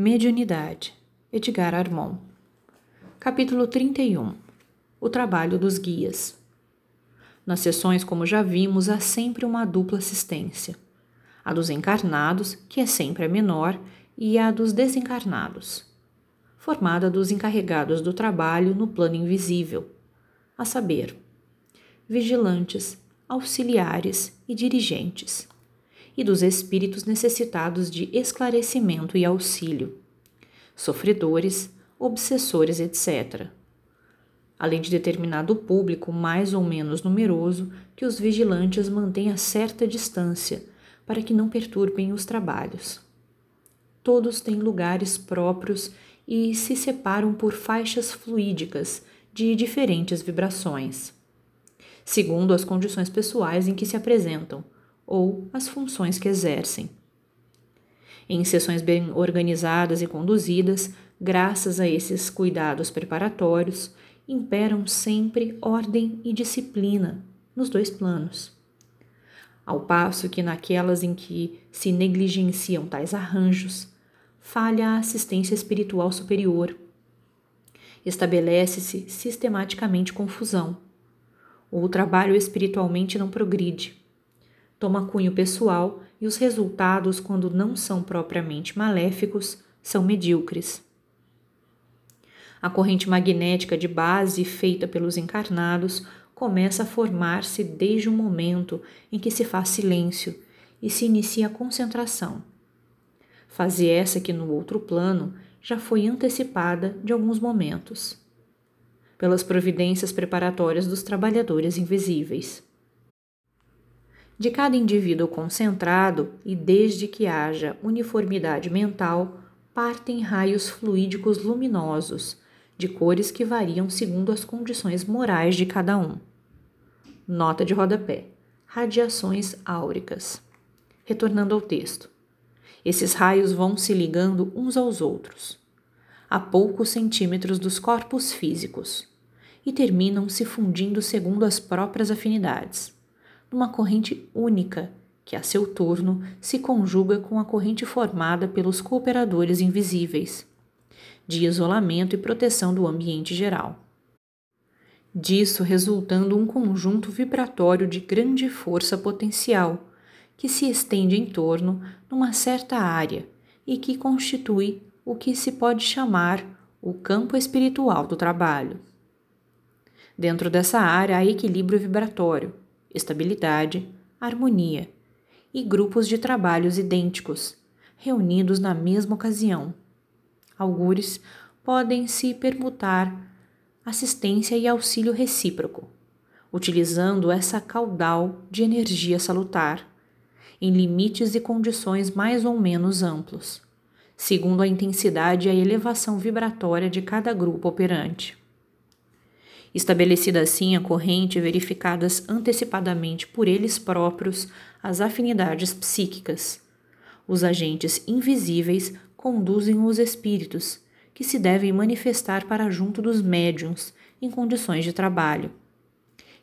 Mediunidade. Edgar Armon. Capítulo 31. O trabalho dos guias. Nas sessões, como já vimos, há sempre uma dupla assistência: a dos encarnados, que é sempre a menor, e a dos desencarnados, formada dos encarregados do trabalho no plano invisível, a saber, vigilantes, auxiliares e dirigentes e dos espíritos necessitados de esclarecimento e auxílio, sofredores, obsessores, etc. Além de determinado público mais ou menos numeroso que os vigilantes mantêm a certa distância para que não perturbem os trabalhos. Todos têm lugares próprios e se separam por faixas fluídicas de diferentes vibrações, segundo as condições pessoais em que se apresentam ou as funções que exercem. Em sessões bem organizadas e conduzidas, graças a esses cuidados preparatórios, imperam sempre ordem e disciplina nos dois planos. Ao passo que naquelas em que se negligenciam tais arranjos, falha a assistência espiritual superior. Estabelece-se sistematicamente confusão. O trabalho espiritualmente não progride toma cunho pessoal e os resultados, quando não são propriamente maléficos, são medíocres. A corrente magnética de base feita pelos encarnados começa a formar-se desde o momento em que se faz silêncio e se inicia a concentração. Fase essa que no outro plano já foi antecipada de alguns momentos, pelas providências preparatórias dos trabalhadores invisíveis de cada indivíduo concentrado e desde que haja uniformidade mental, partem raios fluídicos luminosos, de cores que variam segundo as condições morais de cada um. Nota de rodapé: radiações áuricas. Retornando ao texto. Esses raios vão se ligando uns aos outros, a poucos centímetros dos corpos físicos, e terminam se fundindo segundo as próprias afinidades numa corrente única, que a seu turno se conjuga com a corrente formada pelos cooperadores invisíveis, de isolamento e proteção do ambiente geral. Disso resultando um conjunto vibratório de grande força potencial, que se estende em torno numa certa área e que constitui o que se pode chamar o campo espiritual do trabalho. Dentro dessa área há equilíbrio vibratório, estabilidade, harmonia e grupos de trabalhos idênticos, reunidos na mesma ocasião. Algures podem se permutar assistência e auxílio recíproco, utilizando essa caudal de energia salutar, em limites e condições mais ou menos amplos, segundo a intensidade e a elevação vibratória de cada grupo operante. Estabelecida assim a corrente, verificadas antecipadamente por eles próprios as afinidades psíquicas. Os agentes invisíveis conduzem os espíritos, que se devem manifestar para junto dos médiums em condições de trabalho,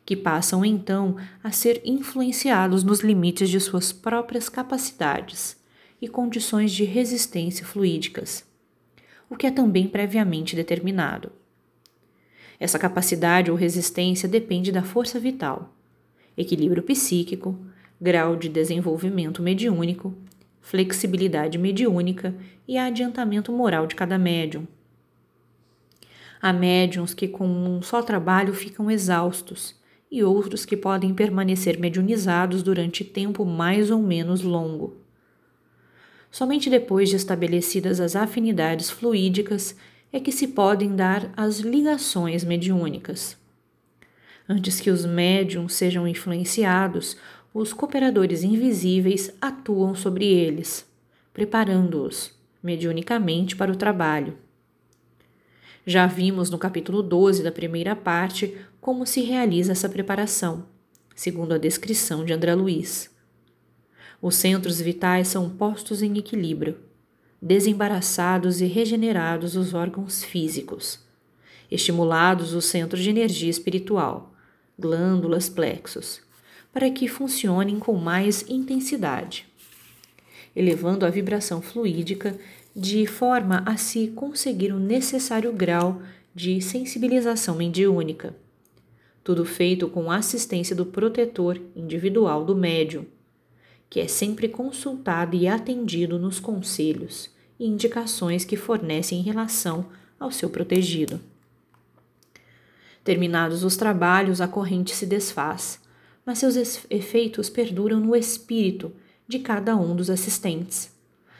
que passam então a ser influenciados nos limites de suas próprias capacidades e condições de resistência fluídicas, o que é também previamente determinado. Essa capacidade ou resistência depende da força vital, equilíbrio psíquico, grau de desenvolvimento mediúnico, flexibilidade mediúnica e adiantamento moral de cada médium. Há médiums que com um só trabalho ficam exaustos e outros que podem permanecer mediunizados durante tempo mais ou menos longo. Somente depois de estabelecidas as afinidades fluídicas é que se podem dar as ligações mediúnicas. Antes que os médiums sejam influenciados, os cooperadores invisíveis atuam sobre eles, preparando-os mediunicamente para o trabalho. Já vimos no capítulo 12 da primeira parte como se realiza essa preparação, segundo a descrição de André Luiz. Os centros vitais são postos em equilíbrio desembaraçados e regenerados os órgãos físicos, estimulados os centros de energia espiritual, glândulas plexos, para que funcionem com mais intensidade, elevando a vibração fluídica de forma a se conseguir o necessário grau de sensibilização mediúnica. Tudo feito com assistência do protetor individual do médium, que é sempre consultado e atendido nos conselhos e indicações que fornece em relação ao seu protegido. Terminados os trabalhos, a corrente se desfaz, mas seus efeitos perduram no espírito de cada um dos assistentes,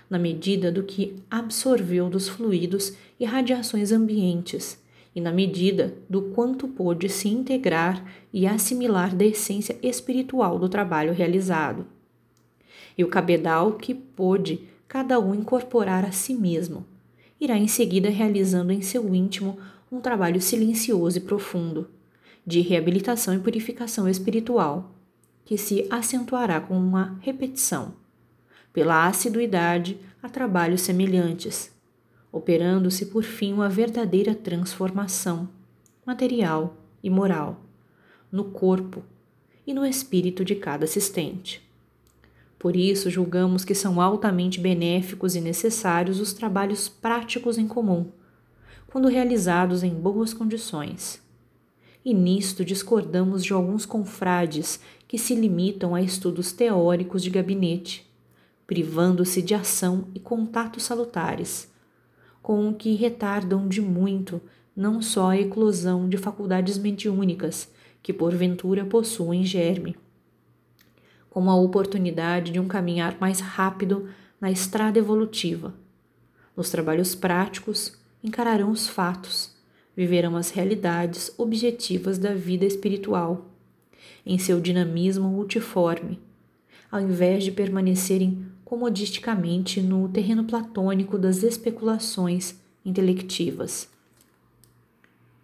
na medida do que absorveu dos fluidos e radiações ambientes e na medida do quanto pôde se integrar e assimilar da essência espiritual do trabalho realizado. E o cabedal que pôde cada um incorporar a si mesmo, irá em seguida realizando em seu íntimo um trabalho silencioso e profundo, de reabilitação e purificação espiritual, que se acentuará com uma repetição, pela assiduidade a trabalhos semelhantes, operando-se por fim uma verdadeira transformação material e moral no corpo e no espírito de cada assistente. Por isso, julgamos que são altamente benéficos e necessários os trabalhos práticos em comum, quando realizados em boas condições. E nisto discordamos de alguns confrades que se limitam a estudos teóricos de gabinete, privando-se de ação e contatos salutares, com o que retardam de muito não só a eclosão de faculdades mediúnicas que porventura possuem germe, como a oportunidade de um caminhar mais rápido na estrada evolutiva. Nos trabalhos práticos, encararão os fatos, viverão as realidades objetivas da vida espiritual, em seu dinamismo multiforme, ao invés de permanecerem comodisticamente no terreno platônico das especulações intelectivas.